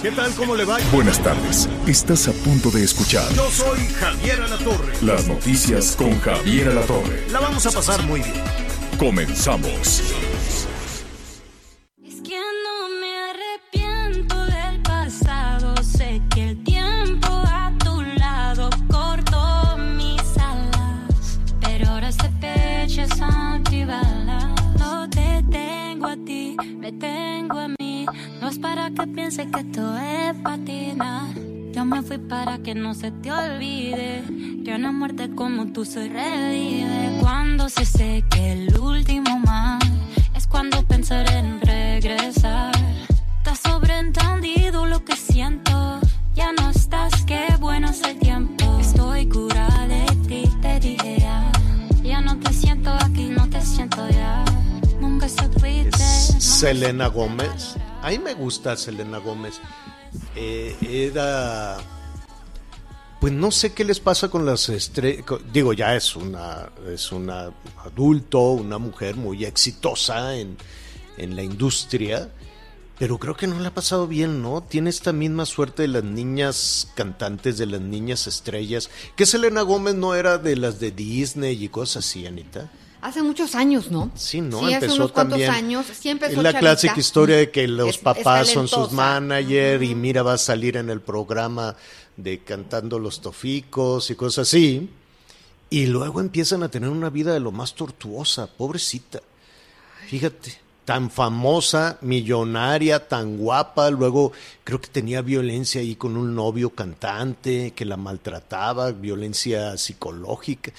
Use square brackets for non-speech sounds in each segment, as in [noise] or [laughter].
¿Qué tal? ¿Cómo le va? Buenas tardes. Estás a punto de escuchar Yo soy Javier Alatorre. las noticias con Javier Alatorre. La vamos a pasar muy bien. Comenzamos. Es que no me arrepiento del pasado. Sé que el tiempo a tu lado cortó mis alas. Pero ahora este pecho es antibalas. No te tengo a ti, me tengo a mí. No es para que pienses que esto es patina. Yo me fui para que no se te olvide que una muerte como tú se revive. Cuando se seque el último mar, es cuando pensaré en regresar. Está sobreentendido lo que siento. Ya no estás, qué bueno el tiempo. Estoy curada de ti, te dije ya. Ya no te siento aquí, no te siento ya. Nunca supiste. Selena Gómez. A mí me gusta Selena Gómez. Eh, era. Pues no sé qué les pasa con las estrellas. Digo, ya es una, es una adulto, una mujer muy exitosa en, en la industria. Pero creo que no le ha pasado bien, ¿no? Tiene esta misma suerte de las niñas cantantes, de las niñas estrellas. Que Selena Gómez no era de las de Disney y cosas así, Anita. Hace muchos años, ¿no? Sí, ¿no? Sí, hace unos cuantos años. Sí, empezó es la clásica historia de que los Es- es papás son sus manager y mira, va a salir en el programa de cantando los toficos y cosas así. Y luego empiezan a tener una vida de lo más tortuosa, pobrecita. Fíjate, tan famosa, millonaria, tan guapa, luego creo que tenía violencia ahí con un novio cantante que la maltrataba, violencia psicológica.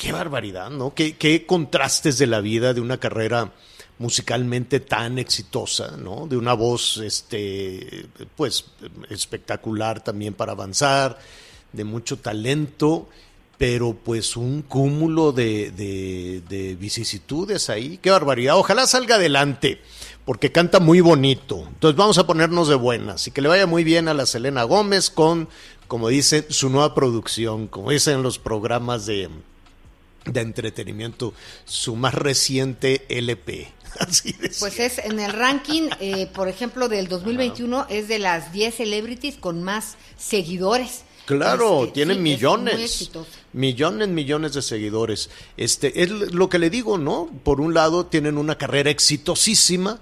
Qué barbaridad, ¿no? Qué, contrastes de la vida de una carrera musicalmente tan exitosa, ¿no? De una voz, este, pues, espectacular también para avanzar, de mucho talento, pero pues un cúmulo de, de, de vicisitudes ahí. Qué barbaridad. Ojalá salga adelante, porque canta muy bonito. Entonces vamos a ponernos de buenas y que le vaya muy bien a la Selena Gómez con, como dicen, su nueva producción, como dicen en los programas de, de entretenimiento, su más reciente LP. [laughs] Así Pues es en el ranking, eh, por ejemplo, del 2021, es de las 10 celebrities con más seguidores. Claro, Este, tiene sí, millones. Millones, millones de seguidores. Este, es lo que le digo, ¿no? Por un lado, tienen una carrera exitosísima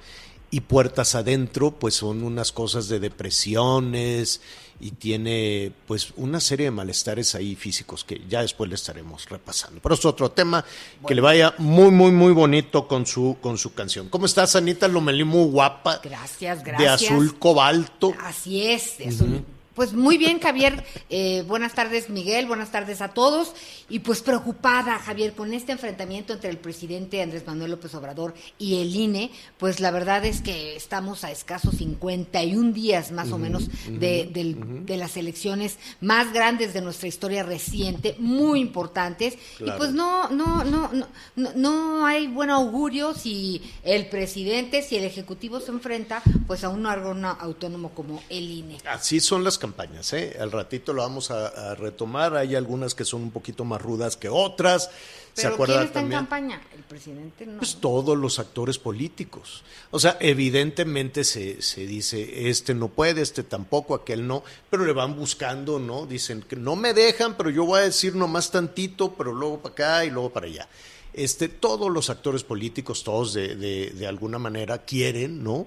y puertas adentro, pues son unas cosas de depresiones y tiene, pues, una serie de malestares ahí físicos que ya después le estaremos repasando. Pero es otro tema que le vaya muy, muy, muy bonito con su, con su canción. ¿Cómo estás, Anita Lomelí? Muy guapa. Gracias, De gracias. azul cobalto. Así es. es un- Pues muy bien, Javier. Eh, buenas tardes, Miguel. Buenas tardes a todos. Y pues preocupada, Javier, con este enfrentamiento entre el presidente Andrés Manuel López Obrador y el INE. Pues la verdad es que estamos a escasos 51 días más o menos de, del- de las elecciones más grandes de nuestra historia reciente, muy importantes. Claro. Y pues no, no, no, no, no, no hay buen augurio si el presidente, si el ejecutivo se enfrenta, pues a un órgano autónomo como el INE. Así son las campañas, ¿eh? Al ratito lo vamos a, a retomar. Hay algunas que son un poquito más rudas que otras. ¿Se acuerda ¿quién está también? en campaña? El presidente no. Pues todos los actores políticos. O sea, evidentemente se, se dice, este no puede, este tampoco, aquel no, pero le van buscando, ¿no? Dicen que no me dejan, pero yo voy a decir nomás tantito, pero luego para acá y luego para allá. Este, todos los actores políticos, todos de, de, de alguna manera quieren, ¿no?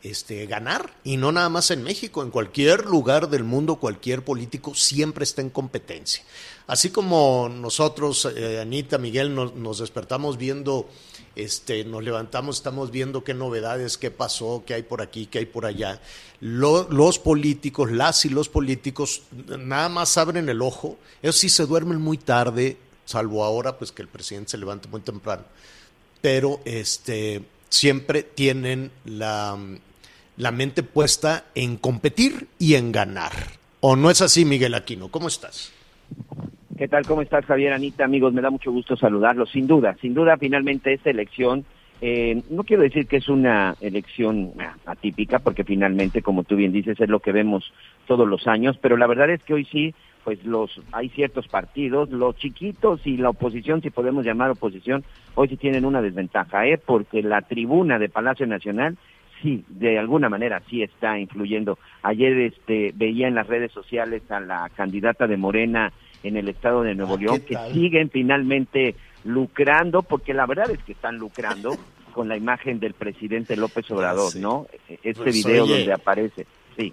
Este, ganar. Y no nada más en México, en cualquier lugar del mundo, cualquier político siempre está en competencia. Así como nosotros, eh, Anita, Miguel, nos, despertamos viendo, este, nos levantamos, estamos viendo qué novedades, qué pasó, qué hay por aquí, qué hay por allá. Lo- los políticos, las y los políticos, nada más abren el ojo. Ellos sí se duermen muy tarde, salvo ahora, pues que el presidente se levanta muy temprano pero este siempre tienen la, la mente puesta en competir y en ganar. ¿O no es así, Miguel Aquino? ¿Cómo estás? ¿Qué tal? ¿Cómo estás, Javier Anita? Amigos, me da mucho gusto saludarlos. Sin duda, sin duda, finalmente esta elección, eh, no quiero decir que es una elección ah, atípica, porque finalmente, como tú bien dices, es lo que vemos todos los años, pero la verdad es que hoy sí, pues los hay ciertos partidos, los chiquitos y la oposición, si podemos llamar oposición, hoy sí tienen una desventaja, ¿eh? porque la tribuna de Palacio Nacional sí, de alguna manera sí está influyendo. Ayer este veía en las redes sociales a la candidata de Morena en el estado de Nuevo Ah, León ¿qué que siguen finalmente lucrando, porque la verdad es que están lucrando [laughs] con la imagen del presidente López Obrador, Sí. ¿no? Este Pues, video oye. donde aparece, sí.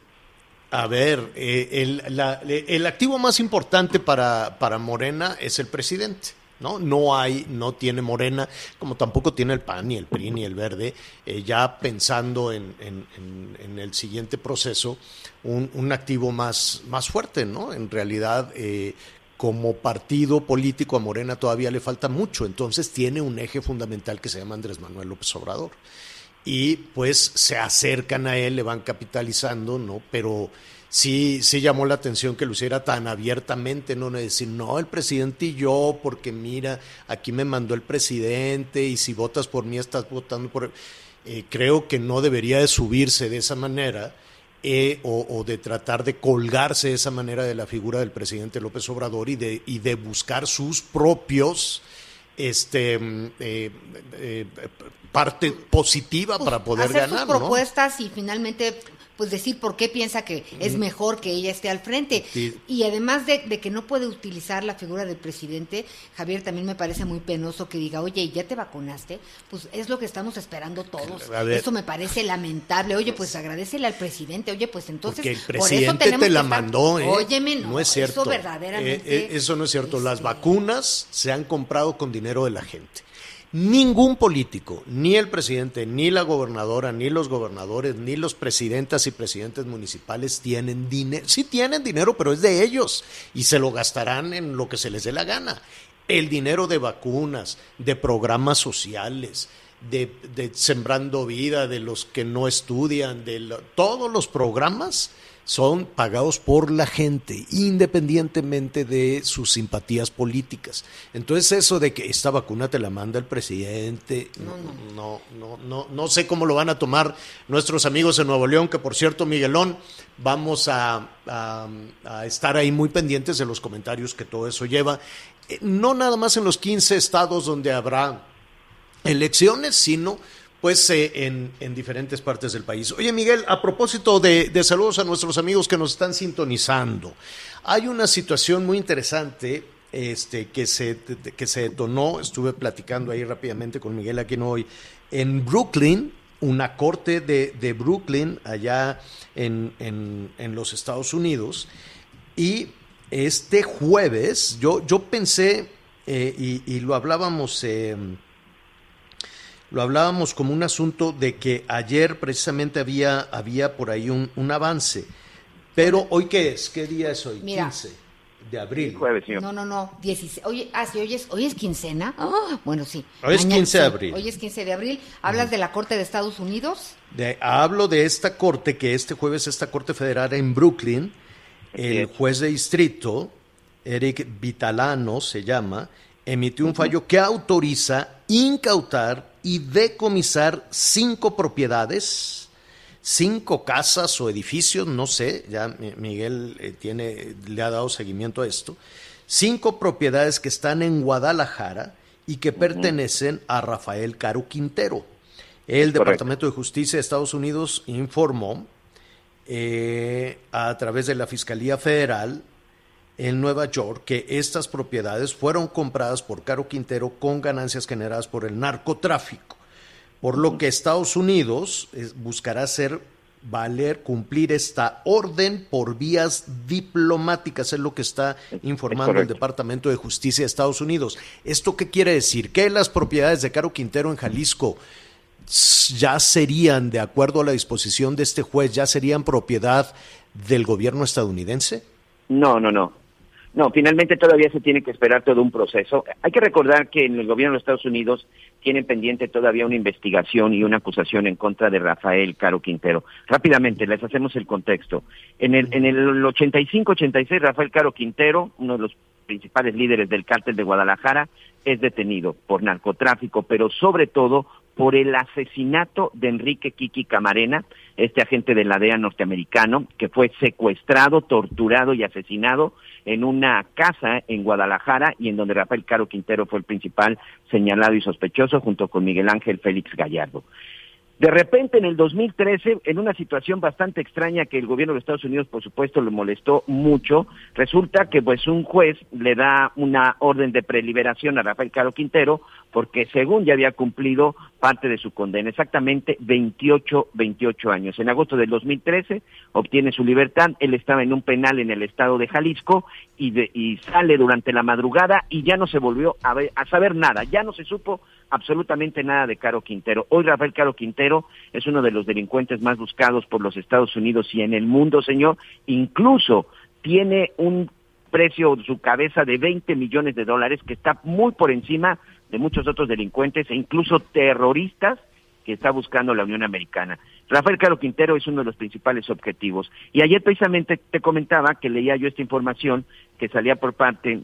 A ver, eh, el, la- el activo más importante para, para Morena es el presidente. ¿No? No hay, no tiene Morena, como tampoco tiene el PAN, ni el PRI, ni el Verde, eh, ya pensando en, en- el siguiente proceso, un, un activo más, más fuerte, ¿no? En realidad, eh, como partido político a Morena todavía le falta mucho, entonces tiene un eje fundamental que se llama Andrés Manuel López Obrador y pues se acercan a él, le van capitalizando, ¿no? Pero sí, sí llamó la atención que lo hiciera tan abiertamente, no de decir, no, el presidente y yo, porque mira, aquí me mandó el presidente y si votas por mí estás votando por... Eh, creo que no debería de subirse de esa manera eh, o, o de tratar de colgarse de esa manera de la figura del presidente López Obrador y de, y de buscar sus propios este mm, eh, eh, parte positiva para poder hacer ganar, sus ¿no? propuestas y finalmente pues decir por qué piensa que es mejor que ella esté al frente. Sí. Y además de, de que no puede utilizar la figura del presidente, Javier también me parece muy penoso que diga, oye, ¿ya te vacunaste? Pues es lo que estamos esperando todos. Eso me parece lamentable. Oye, pues agradecele al presidente. Oye, pues entonces... Porque el por eso presidente tenemos te que la estar- mandó, ¿eh? Óyeme, no, es cierto. Eso verdaderamente... Eh, eh, eso no es cierto. Las vacunas se han comprado con dinero de la gente. Ningún político, ni el presidente, ni la gobernadora, ni los gobernadores, ni los presidentas y presidentes municipales tienen dinero. Sí tienen dinero, pero es de ellos y se lo gastarán en lo que se les dé la gana. El dinero de vacunas, de programas sociales, de, de Sembrando Vida, de los que no estudian, de todos los programas son pagados por la gente, independientemente de sus simpatías políticas. Entonces eso de que esta vacuna te la manda el presidente, no, no, no, no, no sé cómo lo van a tomar nuestros amigos en Nuevo León, que por cierto, Miguelón, vamos a estar ahí muy pendientes de los comentarios que todo eso lleva. Eh, No nada más en los 15 estados donde habrá elecciones, sino pues eh, en, en diferentes partes del país. Oye Miguel, a propósito de, de saludos a nuestros amigos que nos están sintonizando, hay una situación muy interesante este, que, se, que se detonó, estuve platicando ahí rápidamente con Miguel Aquino hoy, en Brooklyn, una corte de, de Brooklyn, allá en, en- en los Estados Unidos, y este jueves, yo, yo pensé, eh, y, lo hablábamos, eh, lo hablábamos como un asunto de que ayer precisamente había, había por ahí un, un avance. Pero hoy qué es? ¿Qué día es hoy? Mira. 15 de abril. Jueves, señor. No, no, no, 16. Oye, ah, sí, hoy es, hoy es quincena. Ah, bueno, sí. Hoy es 15 de sí, abril. Hoy es 15 de abril. ¿Hablas de la Corte de Estados Unidos? De- hablo de esta corte, que este jueves esta corte federal en Brooklyn, el juez de distrito, Eric Vitalano se llama, emitió un fallo que autoriza incautar y decomisar cinco propiedades, cinco casas o edificios, no sé, ya Mi- Miguel eh, tiene, le ha dado seguimiento a esto, cinco propiedades que están en Guadalajara y que pertenecen a Rafael Caro Quintero. El Correcto. Departamento de Justicia de Estados Unidos informó eh, a través de la Fiscalía Federal en Nueva York que estas propiedades fueron compradas por Caro Quintero con ganancias generadas por el narcotráfico, por lo que Estados Unidos eh, buscará hacer valer, cumplir esta orden por vías diplomáticas, es lo que está informando el. Departamento de Justicia de Estados Unidos. ¿Esto qué quiere decir? Que las propiedades de Caro Quintero en Jalisco ya serían, de acuerdo a la disposición de este juez, ya serían propiedad del gobierno estadounidense? No, no, no. No, finalmente todavía se tiene que esperar todo un proceso. Hay que recordar que en el gobierno de Estados Unidos tienen pendiente todavía una investigación y una acusación en contra de Rafael Caro Quintero. Rápidamente, les hacemos el contexto. En el, en el 85-86, Rafael Caro Quintero, uno de los principales líderes del cártel de Guadalajara, es detenido por narcotráfico, pero sobre todo por el asesinato de Enrique Kiki Camarena, este agente de la DEA norteamericano, que fue secuestrado, torturado y asesinado en una casa en Guadalajara y en donde Rafael Caro Quintero fue el principal señalado y sospechoso junto con Miguel Ángel Félix Gallardo. De repente, en el 2013, en una situación bastante extraña que el gobierno de Estados Unidos, por supuesto, le molestó mucho, resulta que pues un juez le da una orden de preliberación a Rafael Caro Quintero porque según ya había cumplido parte de su condena, exactamente 28, 28 años. En agosto del 2013 obtiene su libertad, él estaba en un penal en el estado de Jalisco y, y sale durante la madrugada y ya no se volvió a, a saber nada, ya no se supo absolutamente nada de Caro Quintero. Hoy Rafael Caro Quintero es uno de los delincuentes más buscados por los Estados Unidos y en el mundo, señor. Incluso tiene un precio su cabeza de 20 millones de dólares que está muy por encima de muchos otros delincuentes e incluso terroristas que está buscando la Unión Americana. Rafael Caro Quintero es uno de los principales objetivos. Y ayer precisamente te comentaba que leía yo esta información que salía por parte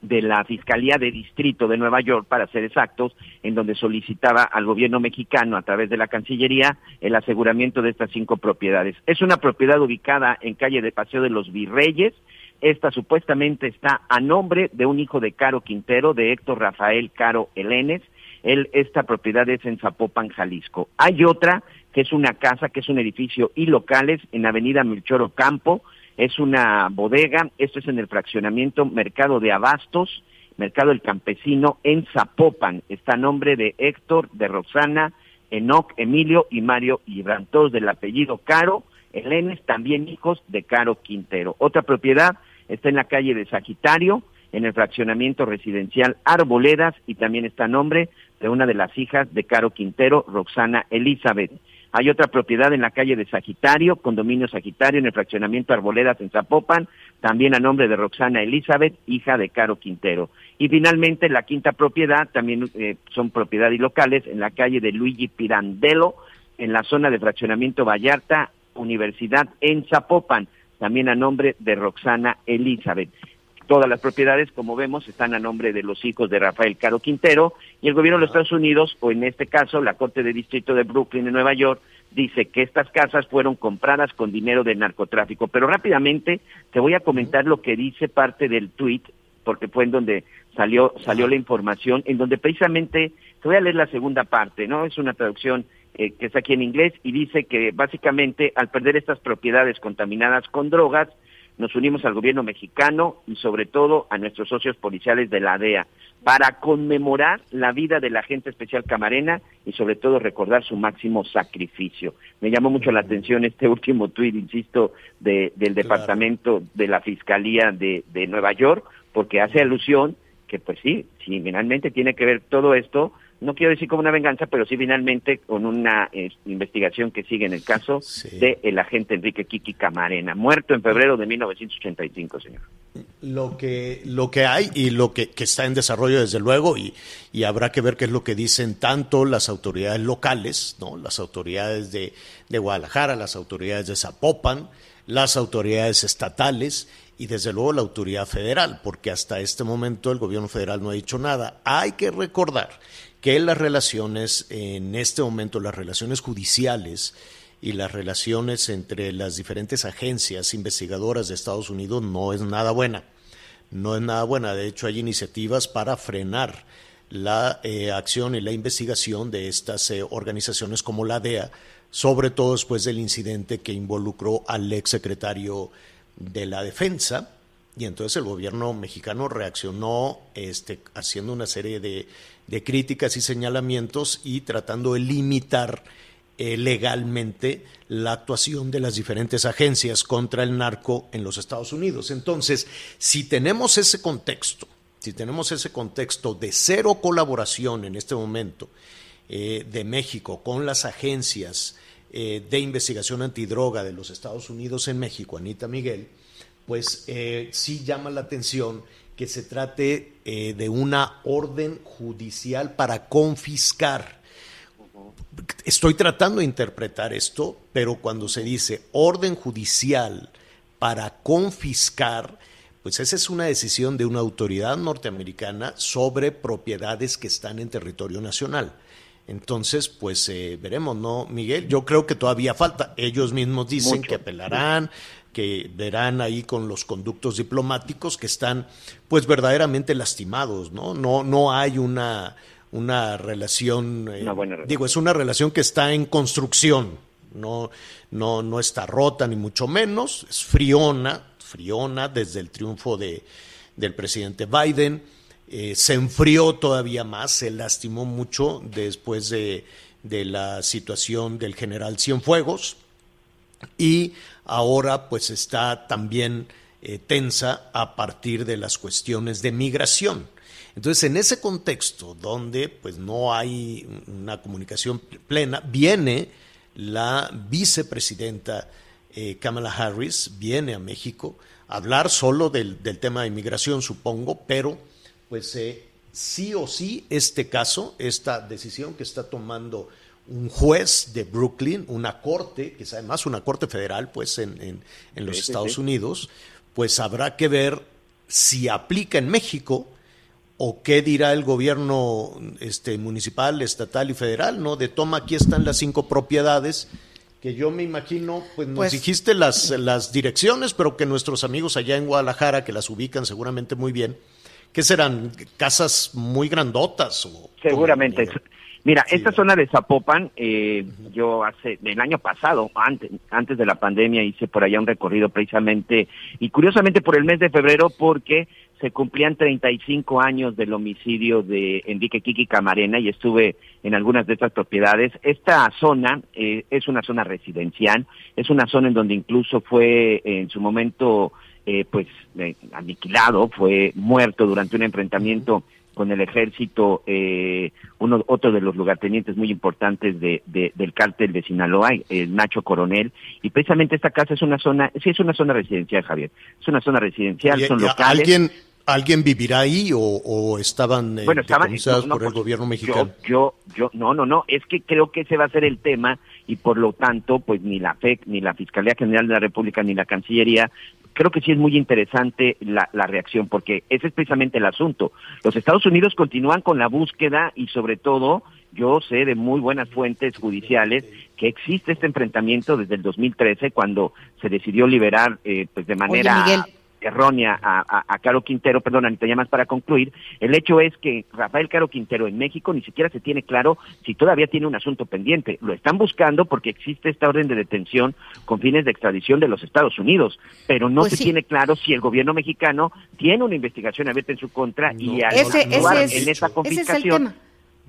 de la Fiscalía de Distrito de Nueva York, para ser exactos, en donde solicitaba al gobierno mexicano, a través de la Cancillería, el aseguramiento de estas cinco propiedades. Es una propiedad ubicada en calle de Paseo de los Virreyes. Esta supuestamente está a nombre de un hijo de Caro Quintero, de Héctor Rafael Caro Elenes. Él, esta propiedad es en Zapopan, Jalisco. Hay otra que es una casa, que es un edificio y locales en Avenida Milchoro Campo, es una bodega, esto es en el fraccionamiento Mercado de Abastos, Mercado del Campesino, en Zapopan. Está a nombre de Héctor, de Roxana, Enoc, Emilio y Mario Ibran, todos del apellido Caro, Elenes, también hijos de Caro Quintero. Otra propiedad está en la calle de Sagitario, en el fraccionamiento residencial Arboledas, y también está a nombre de una de las hijas de Caro Quintero, Roxana Elizabeth. Hay otra propiedad en la calle de Sagitario, condominio Sagitario, en el fraccionamiento Arboledas en Zapopan, también a nombre de Roxana Elizabeth, hija de Caro Quintero. Y finalmente, la quinta propiedad, también eh, son propiedades locales, en la calle de Luigi Pirandello, en la zona de fraccionamiento Vallarta, Universidad en Zapopan, también a nombre de Roxana Elizabeth. Todas las propiedades, como vemos, están a nombre de los hijos de Rafael Caro Quintero y el gobierno de los Estados Unidos, o en este caso la Corte de Distrito de Brooklyn en Nueva York, dice que estas casas fueron compradas con dinero del narcotráfico. Pero rápidamente te voy a comentar lo que dice parte del tweet, porque fue en donde salió salió la información, en donde precisamente te voy a leer la segunda parte, ¿no? Es una traducción eh, que está aquí en inglés y dice que básicamente al perder estas propiedades contaminadas con drogas, nos unimos al gobierno mexicano y sobre todo a nuestros socios policiales de la DEA para conmemorar la vida del agente especial Camarena y sobre todo recordar su máximo sacrificio. Me llamó mucho la atención este [laughs] último tuit, insisto, de, del Departamento de la Fiscalía de, de Nueva York, porque hace alusión que pues sí, finalmente tiene que ver todo esto no quiero decir como una venganza, pero sí finalmente con una eh, investigación que sigue en el caso de el agente Enrique Kiki Camarena, muerto en febrero de 1985, señor. Lo que, lo que hay y lo que, que está en desarrollo, desde luego, y, y, habrá que ver qué es lo que dicen tanto las autoridades locales, ¿no? las autoridades de, de Guadalajara, las autoridades de Zapopan, las autoridades estatales y desde luego la autoridad federal, porque hasta este momento el gobierno federal no ha dicho nada. Hay que recordar que las relaciones, en este momento, las relaciones judiciales y las relaciones entre las diferentes agencias investigadoras de Estados Unidos no es nada buena. No es nada buena. De hecho, hay iniciativas para frenar la eh, acción y la investigación de estas eh, organizaciones como la DEA, sobre todo después del incidente que involucró al ex secretario de la Defensa, y entonces el gobierno mexicano reaccionó este, haciendo una serie de, de críticas y señalamientos y tratando de limitar eh, legalmente la actuación de las diferentes agencias contra el narco en los Estados Unidos. Entonces, si tenemos ese contexto, si tenemos ese contexto de cero colaboración en este momento eh, de México con las agencias eh, de investigación antidroga de los Estados Unidos en México, Anita Miguel, pues sí llama la atención que se trate eh, de una orden judicial para confiscar. Estoy tratando de interpretar esto, pero cuando se dice orden judicial para confiscar, pues esa es una decisión de una autoridad norteamericana sobre propiedades que están en territorio nacional. Entonces, pues eh, veremos, ¿no, Miguel? Yo creo que todavía falta. Ellos mismos dicen Mucho. que apelarán, que verán ahí con los conductos diplomáticos que están, pues verdaderamente lastimados, ¿no? No, no hay una, una relación, eh, Una buena relación. digo, es una relación que está en construcción, no, no, no está rota ni mucho menos, es friona, friona desde el triunfo de, del presidente Biden, eh, se enfrió todavía más, se lastimó mucho después de, de la situación del general Cienfuegos y ahora pues está también eh, tensa a partir de las cuestiones de migración. Entonces, en ese contexto donde pues no hay una comunicación plena, viene la vicepresidenta eh, Kamala Harris, viene a México a hablar solo del, del tema de inmigración, supongo, pero pues eh, sí o sí este caso, esta decisión que está tomando un juez de Brooklyn, una corte, que es además una corte federal, pues en, en- en los Sí, Estados sí. Unidos, pues habrá que ver si aplica en México o qué dirá el gobierno este, municipal, estatal y federal, ¿no? De toma, aquí están las cinco propiedades que yo me imagino, pues nos Pues- dijiste las, las direcciones, pero que nuestros amigos allá en Guadalajara, que las ubican seguramente muy bien, ¿qué serán? ¿Casas muy grandotas? O, Seguramente. Mira, Sí. esta zona de Zapopan, eh, yo hace, el año pasado, antes, antes de la pandemia, hice por allá un recorrido precisamente, y curiosamente por el mes de febrero, porque se cumplían 35 años del homicidio de Enrique Kiki Camarena y estuve en algunas de estas propiedades. Esta zona eh, es una zona residencial, es una zona en donde incluso fue en su momento eh, pues eh, aniquilado, fue muerto durante un enfrentamiento con el ejército, eh, uno, otro de los lugartenientes muy importantes de, de- del cártel de Sinaloa, el Nacho Coronel, y precisamente esta casa es una zona, sí es una zona residencial, Javier, es una zona residencial, ¿Y- son y locales. ¿Alguien, ¿Alguien vivirá ahí o, o estaban eh, Bueno, estaban no, por el pues, gobierno mexicano? Yo, yo, yo, no, no, no, es que creo que ese va a ser el tema y por lo tanto, pues ni la FEC, ni la Fiscalía General de la República, ni la Cancillería, creo que sí es muy interesante la, la reacción porque ese es precisamente el asunto. Los Estados Unidos continúan con la búsqueda y sobre todo, yo sé de muy buenas fuentes judiciales que existe este enfrentamiento desde el 2013 cuando se decidió liberar eh, pues de manera Miguel. Errónea a, a, a Caro Quintero, perdón, Anita, ya más para concluir, el hecho es que Rafael Caro Quintero en México ni siquiera se tiene claro si todavía tiene un asunto pendiente. Lo están buscando porque existe esta orden de detención con fines de extradición de los Estados Unidos, pero no Pues se sí. tiene claro si el gobierno mexicano tiene una investigación abierta en su contra y al Ese- ese es- en esa confiscación.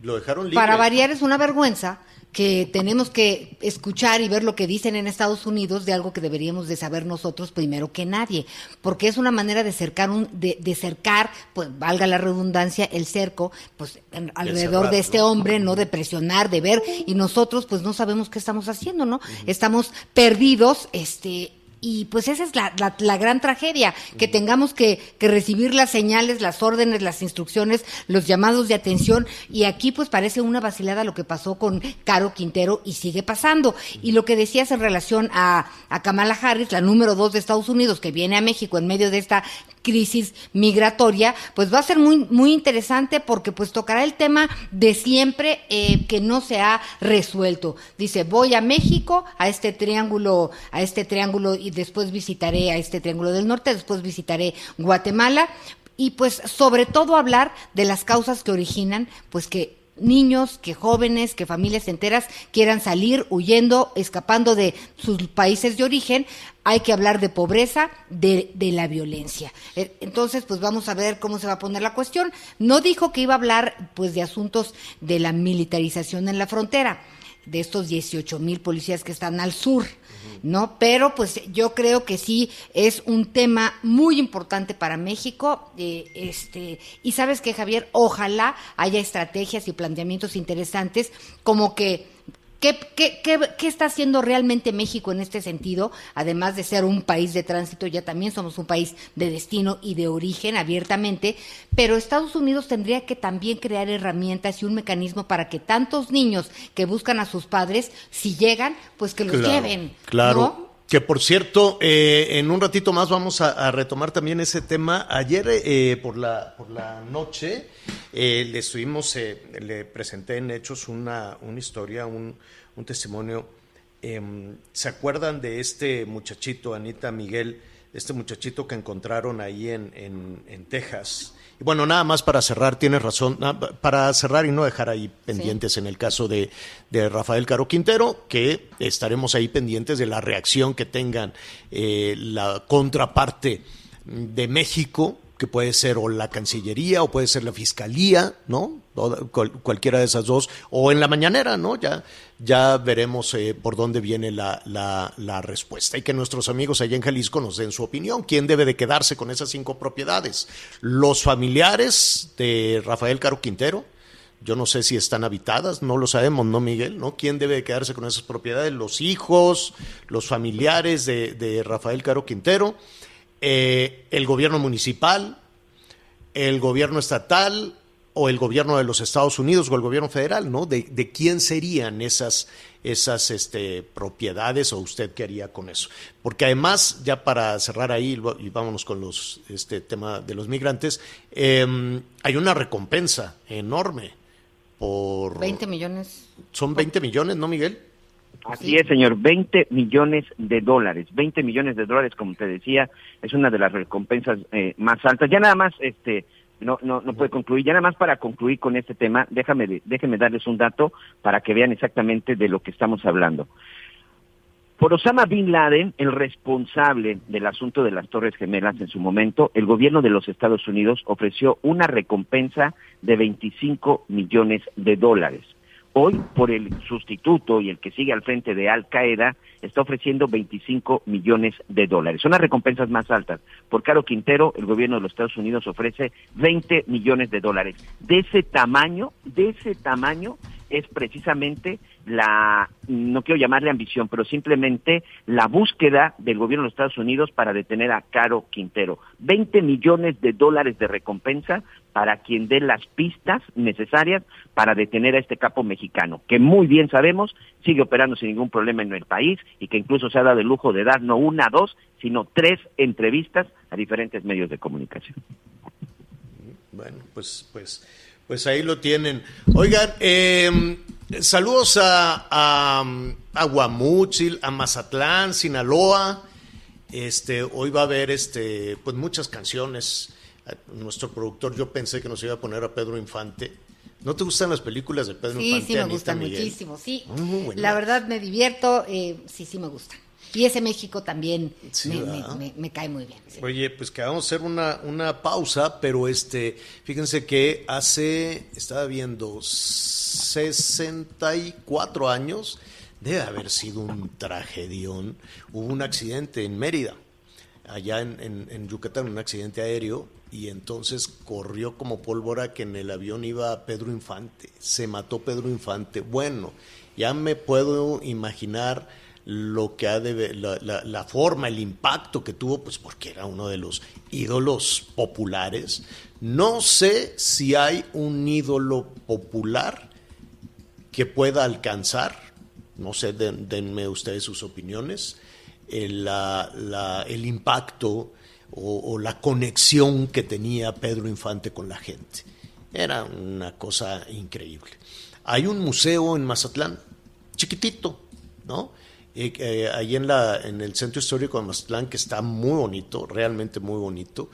Lo dejaron libre. Para variar es una vergüenza que tenemos que escuchar y ver lo que dicen en Estados Unidos de algo que deberíamos de saber nosotros primero que nadie, porque es una manera de cercar un de, de cercar, pues valga la redundancia, el cerco, pues en- alrededor cerrar, de este ¿no? hombre, no de presionar, de ver y nosotros pues no sabemos qué estamos haciendo, ¿no? Estamos perdidos, este y pues esa es la, la, la gran tragedia, que tengamos que, que recibir las señales, las órdenes, las instrucciones, los llamados de atención, y aquí pues parece una vacilada lo que pasó con Caro Quintero y sigue pasando. Y lo que decías en relación a, a Kamala Harris, la número dos de Estados Unidos, que viene a México en medio de esta crisis migratoria, pues va a ser muy, muy interesante porque pues tocará el tema de siempre eh, que no se ha resuelto. Dice, voy a México, a este triángulo, a este triángulo después visitaré a este triángulo del norte, después visitaré Guatemala y pues sobre todo hablar de las causas que originan pues que niños, que jóvenes, que familias enteras quieran salir huyendo, escapando de sus países de origen, hay que hablar de pobreza, de, de la violencia. Eh, Entonces, pues vamos a ver cómo se va a poner la cuestión. No dijo que iba a hablar pues de asuntos de la militarización en la frontera, de estos 18 mil policías que están al sur. ¿no? Pero pues yo creo que sí es un tema muy importante para México. eh, este, y sabes que, Javier, ojalá haya estrategias y planteamientos interesantes como que ¿Qué, qué, qué, qué está haciendo realmente México en este sentido? Además de ser un país de tránsito, ya también somos un país de destino y de origen abiertamente, pero Estados Unidos tendría que también crear herramientas y un mecanismo para que tantos niños que buscan a sus padres, si llegan, pues que los Claro, lleven. Claro. ¿no? Que por cierto, eh, en un ratito más vamos a, retomar también ese tema. Ayer eh, por, la, por la noche eh, le estuvimos, eh, le presenté en Hechos una, una historia, un, un testimonio. Em, ¿Se acuerdan de este muchachito, Anita Miguel, este muchachito que encontraron ahí en, en, en Texas? Y bueno, nada más para cerrar, tienes razón, para cerrar y no dejar ahí pendientes en el caso de, de Rafael Caro Quintero, que estaremos ahí pendientes de la reacción que tengan eh, la contraparte de México, que puede ser o la Cancillería o puede ser la Fiscalía, ¿no? Cualquiera de esas dos, o en la mañanera, ¿no? Ya, ya veremos eh, por dónde viene la, la, la respuesta y que nuestros amigos allá en Jalisco nos den su opinión. ¿Quién debe de quedarse con esas cinco propiedades? ¿Los familiares de Rafael Caro Quintero? Yo no sé si están habitadas, no lo sabemos, ¿no, Miguel? ¿No? ¿Quién debe de quedarse con esas propiedades? ¿Los hijos, los familiares de, de Rafael Caro Quintero? Eh, ¿El gobierno municipal? ¿El gobierno estatal? ¿O el gobierno de los Estados Unidos o el gobierno federal? ¿no? ¿De, de quién serían esas, esas este, propiedades o usted qué haría con eso? Porque además, ya para cerrar ahí y vámonos con los, este tema de los migrantes, eh, hay una recompensa enorme por... 20 millones. Son 20 millones, ¿no, Miguel? Así es, señor, 20 millones de dólares. 20 millones de dólares, como te decía, es una de las recompensas eh, más altas. Ya nada más, este, no, no, no puede concluir. Ya nada más para concluir con este tema, déjame, déjenme darles un dato para que vean exactamente de lo que estamos hablando. Por Osama Bin Laden, el responsable del asunto de las Torres Gemelas en su momento, el gobierno de los Estados Unidos ofreció una recompensa de 25 millones de dólares. Hoy, por el sustituto y el que sigue al frente de Al Qaeda, está ofreciendo 25 millones de dólares. Son las recompensas más altas. Por Caro Quintero, el gobierno de los Estados Unidos ofrece 20 millones de dólares. De ese tamaño, de ese tamaño es precisamente la, no quiero llamarle ambición, pero simplemente la búsqueda del gobierno de los Estados Unidos para detener a Caro Quintero. 20 millones de dólares de recompensa para quien dé las pistas necesarias para detener a este capo mexicano, que muy bien sabemos sigue operando sin ningún problema en el país y que incluso se ha dado el lujo de dar no una, dos, sino tres entrevistas a diferentes medios de comunicación. Bueno, pues, pues, pues ahí lo tienen. Oigan, eh, saludos a, a, a a Mazatlán, Sinaloa. Este, hoy va a haber este, pues muchas canciones. Nuestro productor, yo pensé que nos iba a poner a Pedro Infante. ¿No te gustan las películas de Pedro Sí, Infante? sí me Anita gustan Miguel? muchísimo, sí. Buenas. La verdad me divierto, eh, sí, sí me gustan. Y ese México también Sí, me, ¿verdad? me- me- me cae muy bien. sí. Oye, pues que vamos a hacer una, una pausa, pero este, fíjense que hace, estaba viendo, 64 años, debe haber sido un tragedión. Hubo un accidente en Mérida, allá en, en- en Yucatán, un accidente aéreo, y entonces corrió como pólvora que en el avión iba Pedro Infante. Se mató Pedro Infante. Bueno, ya me puedo imaginar lo que ha de la, la- forma, el impacto que tuvo, pues porque era uno de los ídolos populares. No sé si hay un ídolo popular que pueda alcanzar, no sé, den- denme ustedes sus opiniones, el, la- la- el impacto o la conexión que tenía Pedro Infante con la gente. Era una cosa increíble. Hay un museo en Mazatlán, chiquitito, ¿no? Eh, eh, ahí en, la, en el centro histórico de Mazatlán, que está muy bonito, realmente muy bonito,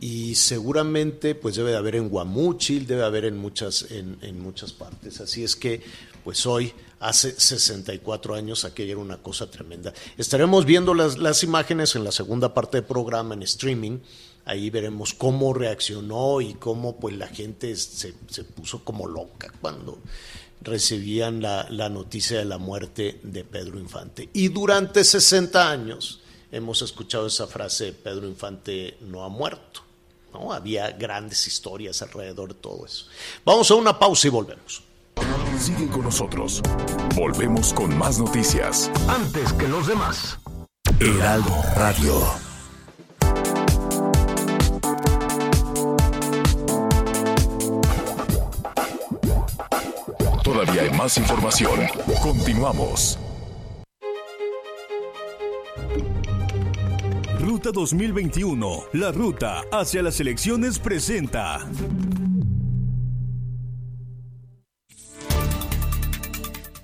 y seguramente pues debe de haber en Guamúchil, debe haber en muchas, en, en muchas partes. Así es que pues hoy, hace 64 años, aquella era una cosa tremenda. Estaremos viendo las, las imágenes en la segunda parte del programa en streaming. Ahí veremos cómo reaccionó y cómo pues la gente se, se puso como loca cuando recibían la, la noticia de la muerte de Pedro Infante. Y durante 60 años hemos escuchado esa frase, Pedro Infante no ha muerto. ¿no? Había grandes historias alrededor de todo eso. Vamos a una pausa y volvemos. Sigue con nosotros. Volvemos con más noticias. Antes que los demás. Heraldo Radio. Más información. Continuamos. Ruta 2021, la ruta hacia las elecciones presenta.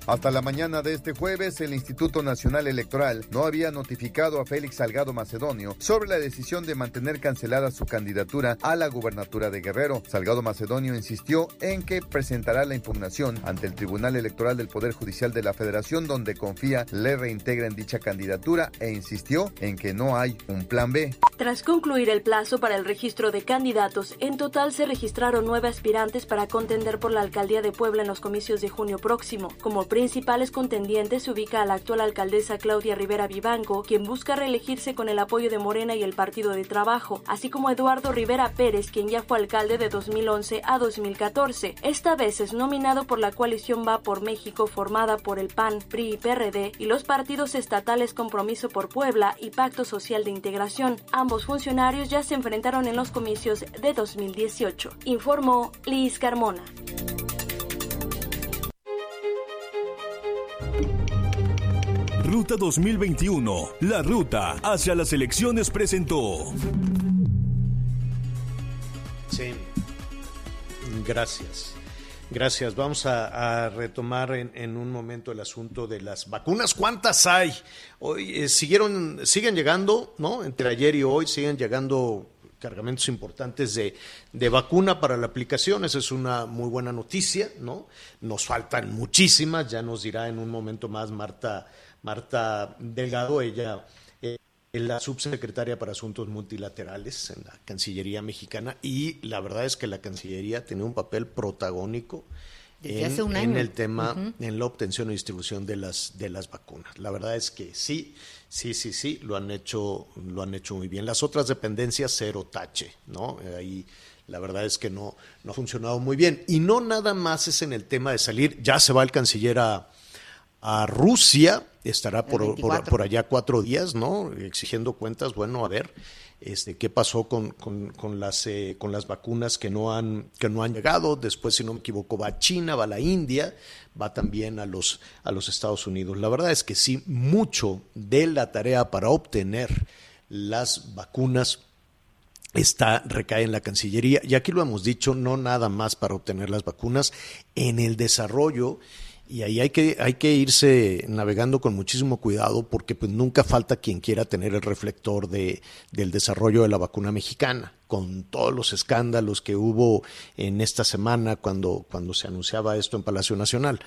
Hasta la mañana de este jueves, el Instituto Nacional Electoral no había notificado a Félix Salgado Macedonio sobre la decisión de mantener cancelada su candidatura a la gubernatura de Guerrero. Salgado Macedonio insistió en que presentará la impugnación ante el Tribunal Electoral del Poder Judicial de la Federación, donde confía le reintegren dicha candidatura e insistió en que no hay un plan B. Tras concluir el plazo para el registro de candidatos, en total se registraron nueve aspirantes para contender por la alcaldía de Puebla en los comicios de junio próximo. Como principales contendientes se ubica la actual alcaldesa Claudia Rivera Vivanco, quien busca reelegirse con el apoyo de Morena y el Partido de Trabajo, así como Eduardo Rivera Pérez, quien ya fue alcalde de 2011 a 2014. Esta vez es nominado por la coalición Va por México formada por el PAN, PRI y PRD y los partidos estatales Compromiso por Puebla y Pacto Social de Integración. Ambos funcionarios ya se enfrentaron en los comicios de 2018, informó Liz Carmona. Ruta 2021, la ruta hacia las elecciones presentó. Sí. Gracias. Gracias. Vamos a, retomar en, en, un momento el asunto de las vacunas. ¿Cuántas hay? Hoy eh, siguieron, siguen llegando, ¿no? Entre ayer y hoy siguen llegando cargamentos importantes de, de, vacuna para la aplicación. Esa es una muy buena noticia, ¿no? Nos faltan muchísimas, ya nos dirá en un momento más Marta, Marta Delgado, ella es la subsecretaria para Asuntos Multilaterales en la Cancillería Mexicana y la verdad es que la Cancillería tiene un papel protagónico en, en, el tema, uh -huh. en la obtención y distribución de las, de las vacunas. La verdad es que sí, sí, sí, sí, lo han hecho, lo han hecho muy bien. Las otras dependencias, cero tache, ¿no? Ahí la verdad es que no, no ha funcionado muy bien. Y no nada más es en el tema de salir, ya se va el canciller a, a Rusia, estará por, por, por, allá cuatro días, ¿no? Exigiendo cuentas, bueno, a ver. Este, qué pasó con, con, con las, eh, con las vacunas que no, han, que no han llegado. Después, si no me equivoco, va a China, va a la India, va también a los, a los Estados Unidos. La verdad es que sí, mucho de la tarea para obtener las vacunas está recae en la Cancillería. Y aquí lo hemos dicho, no nada más para obtener las vacunas, en el desarrollo y ahí hay que, hay que irse navegando con muchísimo cuidado porque pues nunca falta quien quiera tener el reflector de, del desarrollo de la vacuna mexicana, con todos los escándalos que hubo en esta semana cuando, cuando se anunciaba esto en Palacio Nacional.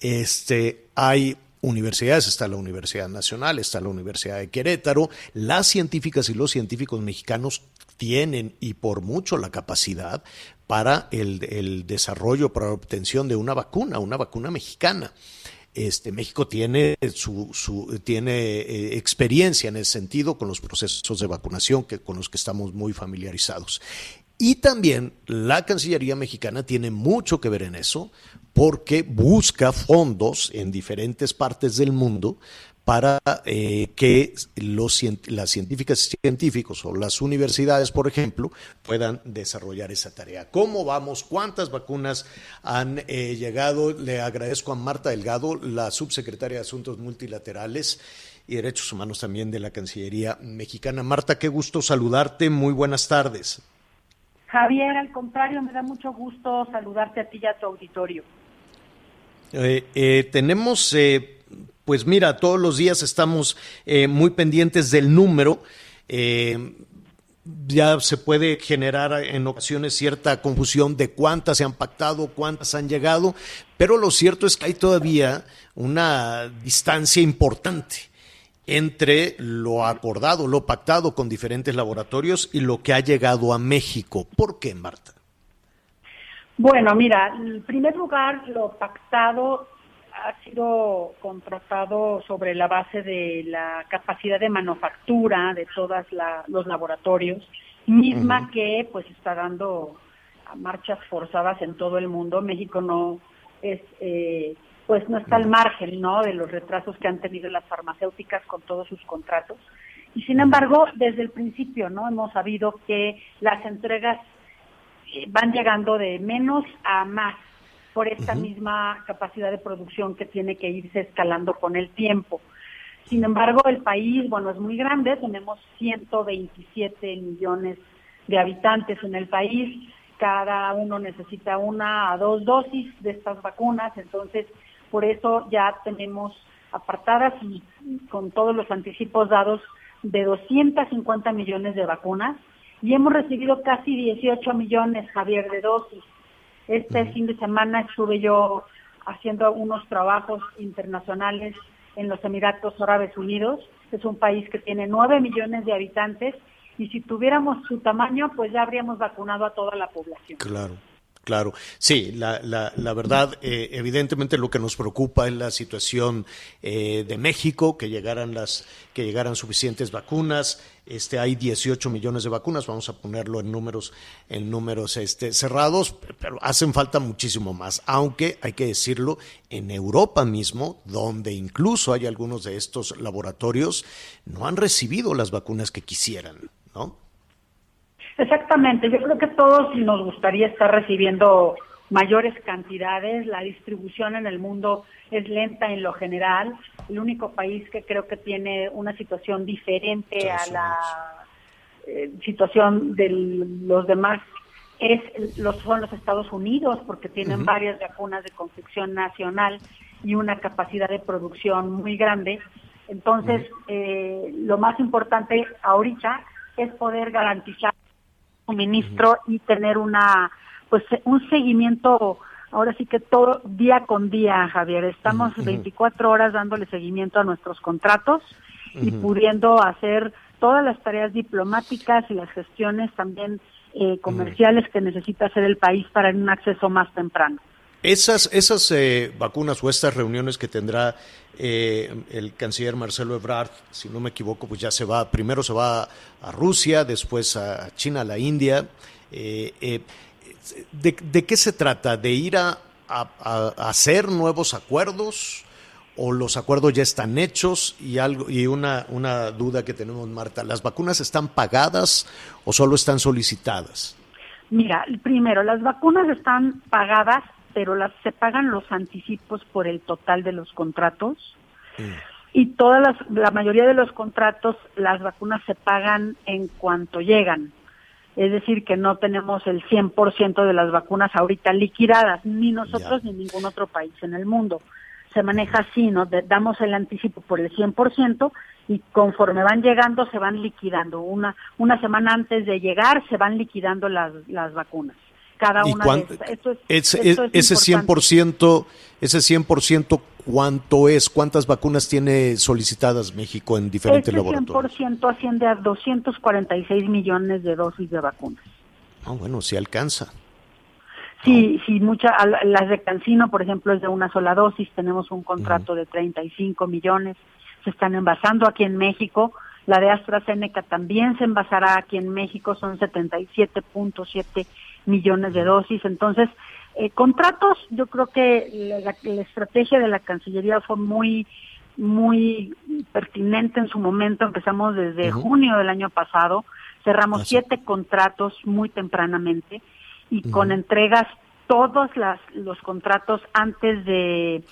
Este, hay universidades, está la Universidad Nacional, está la Universidad de Querétaro, las científicas y los científicos mexicanos tienen y por mucho la capacidad para el, el, desarrollo, para la obtención de una vacuna, una vacuna mexicana. Este, México tiene, su, su, tiene eh, experiencia en ese sentido con los procesos de vacunación que, con los que estamos muy familiarizados. Y también la Cancillería mexicana tiene mucho que ver en eso porque busca fondos en diferentes partes del mundo para eh, que los, las científicas y científicos o las universidades, por ejemplo, puedan desarrollar esa tarea. ¿Cómo vamos? ¿Cuántas vacunas han eh, llegado? Le agradezco a Marta Delgado, la subsecretaria de Asuntos Multilaterales y Derechos Humanos también de la Cancillería Mexicana. Marta, qué gusto saludarte. Muy buenas tardes. Javier, al contrario, me da mucho gusto saludarte a ti y a tu auditorio. Eh, tenemos pues mira, todos los días estamos eh, muy pendientes del número. Eh, ya se puede generar en ocasiones cierta confusión de cuántas se han pactado, cuántas han llegado, pero lo cierto es que hay todavía una distancia importante entre lo acordado, lo pactado con diferentes laboratorios y lo que ha llegado a México. ¿Por qué, Marta? Bueno, mira, en primer lugar, lo pactado ha sido contratado sobre la base de la capacidad de manufactura de todos los laboratorios, misma uh -huh. que pues está dando marchas forzadas en todo el mundo. México no es eh, pues no está al margen no de los retrasos que han tenido las farmacéuticas con todos sus contratos. Y sin embargo desde el principio no hemos sabido que las entregas eh, van llegando de menos a más por esta misma capacidad de producción que tiene que irse escalando con el tiempo. Sin embargo, el país, bueno, es muy grande, tenemos 127 millones de habitantes en el país, cada uno necesita una a dos dosis de estas vacunas, entonces por eso ya tenemos apartadas y con todos los anticipos dados de 250 millones de vacunas y hemos recibido casi 18 millones, Javier, de dosis. Este fin de semana estuve yo haciendo unos trabajos internacionales en los Emiratos Árabes Unidos. Es un país que tiene 9 millones de habitantes y si tuviéramos su tamaño, pues ya habríamos vacunado a toda la población. Claro. Claro, sí, la, la, la verdad, eh, evidentemente lo que nos preocupa es la situación eh, de México, que llegaran las, que llegaran suficientes vacunas. Este, hay 18 millones de vacunas, vamos a ponerlo en números, en números este, cerrados, pero hacen falta muchísimo más. Aunque hay que decirlo, en Europa mismo, donde incluso hay algunos de estos laboratorios, no han recibido las vacunas que quisieran, ¿no? Exactamente, yo creo que todos nos gustaría estar recibiendo mayores cantidades, la distribución en el mundo es lenta en lo general, el único país que creo que tiene una situación diferente a la eh, situación de los demás es los son los Estados Unidos porque tienen varias vacunas de confección nacional y una capacidad de producción muy grande. Entonces, eh, lo más importante ahorita es poder garantizar suministro y tener una pues un seguimiento ahora sí que todo día con día, Javier. Estamos 24 horas dándole seguimiento a nuestros contratos y pudiendo hacer todas las tareas diplomáticas y las gestiones también eh, comerciales que necesita hacer el país para un acceso más temprano. Esas, esas eh, vacunas o estas reuniones que tendrá eh, el canciller Marcelo Ebrard, si no me equivoco, pues ya se va, primero se va a Rusia, después a China, a la India. Eh, ¿de, qué se trata? ¿De ir a, hacer nuevos acuerdos? ¿O los acuerdos ya están hechos? Y, algo, y una, una duda que tenemos, Marta, ¿las vacunas están pagadas o solo están solicitadas? Mira, primero, las vacunas están pagadas pero las, se pagan los anticipos por el total de los contratos. Y todas las, la mayoría de los contratos, las vacunas se pagan en cuanto llegan. Es decir, que no tenemos el 100% de las vacunas ahorita liquidadas, ni nosotros ni ningún otro país en el mundo. Se maneja así, ¿no? damos el anticipo por el 100% y conforme van llegando se van liquidando. Una, una semana antes de llegar se van liquidando las, las vacunas cada una de ese 100%, ese 100% ¿cuánto es? ¿Cuántas vacunas tiene solicitadas México en diferentes ese laboratorios? 100% asciende a 246 millones de dosis de vacunas. Ah, bueno, sí alcanza. Sí, sí, muchas, las de Cancino, por ejemplo, es de una sola dosis, tenemos un contrato de 35 millones, se están envasando aquí en México, la de AstraZeneca también se envasará aquí en México, son 77.7 millones de dosis. Entonces, eh, contratos, yo creo que la, estrategia de la Cancillería fue muy muy pertinente en su momento. Empezamos desde junio del año pasado, cerramos siete contratos muy tempranamente y con entregas todos las, los contratos antes de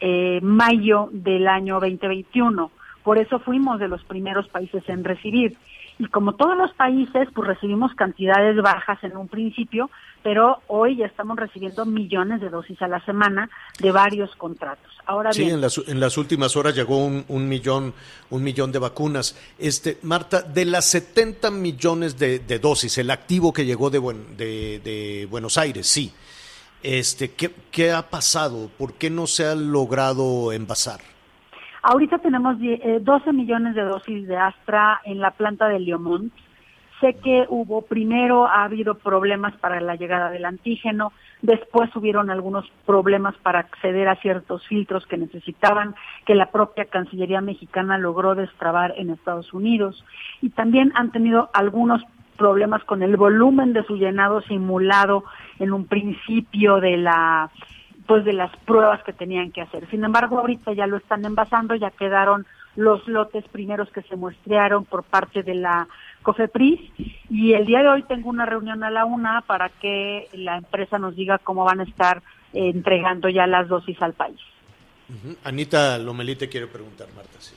eh, mayo del año 2021. Por eso fuimos de los primeros países en recibir. Y como todos los países, pues recibimos cantidades bajas en un principio, pero hoy ya estamos recibiendo millones de dosis a la semana de varios contratos. Ahora sí, en las, en las últimas horas llegó un, un, millón, un millón de vacunas. Este, Marta, de las 70 millones de, dosis, el activo que llegó de, de, de Buenos Aires, sí. Este, ¿qué, ¿Qué ha pasado? ¿Por qué no se ha logrado envasar? Ahorita tenemos 12 eh, millones de dosis de Astra en la planta de Leomont. Sé que hubo, primero ha habido problemas para la llegada del antígeno, después hubieron algunos problemas para acceder a ciertos filtros que necesitaban, que la propia Cancillería mexicana logró destrabar en Estados Unidos. Y también han tenido algunos problemas con el volumen de su llenado simulado en un principio de la pues de las pruebas que tenían que hacer. Sin embargo, ahorita ya lo están envasando, ya quedaron los lotes primeros que se muestrearon por parte de la COFEPRIS y el día de hoy tengo una reunión a la una para que la empresa nos diga cómo van a estar eh, entregando ya las dosis al país. Anita Lomelí te quiere preguntar, Marta. Sí.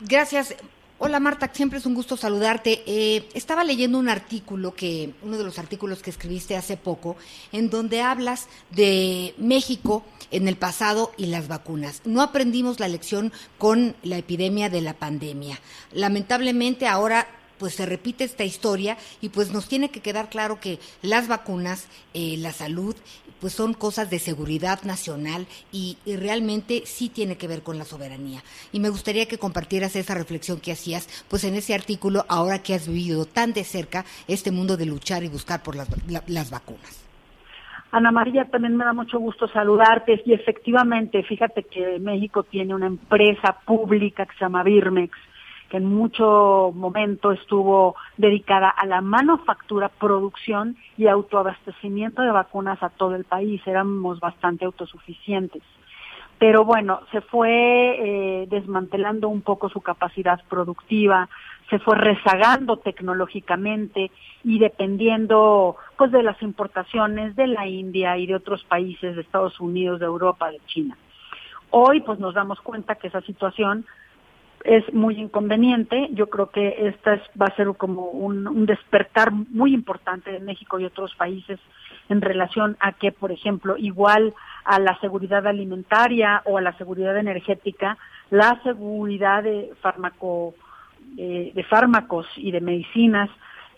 Gracias. Hola Marta, siempre es un gusto saludarte. Eh, estaba leyendo un artículo que, uno de los artículos que escribiste hace poco, en donde hablas de México en el pasado y las vacunas. No aprendimos la lección con la epidemia de la pandemia. Lamentablemente ahora pues se repite esta historia y pues nos tiene que quedar claro que las vacunas, eh, la salud, pues son cosas de seguridad nacional y, realmente sí tiene que ver con la soberanía. Y me gustaría que compartieras esa reflexión que hacías, pues en ese artículo, ahora que has vivido tan de cerca este mundo de luchar y buscar por las, la, las vacunas. Ana María, también me da mucho gusto saludarte y efectivamente, fíjate que México tiene una empresa pública que se llama Birmex, que en mucho momento estuvo dedicada a la manufactura, producción y autoabastecimiento de vacunas a todo el país. Éramos bastante autosuficientes. Pero bueno, se fue eh, desmantelando un poco su capacidad productiva, se fue rezagando tecnológicamente y dependiendo pues de las importaciones de la India y de otros países, de Estados Unidos, de Europa, de China. Hoy pues nos damos cuenta que esa situación es muy inconveniente. Yo creo que esta es, va a ser como un, un, despertar muy importante en México y otros países en relación a que, por ejemplo, igual a la seguridad alimentaria o a la seguridad energética, la seguridad de fármaco eh, de fármacos y de medicinas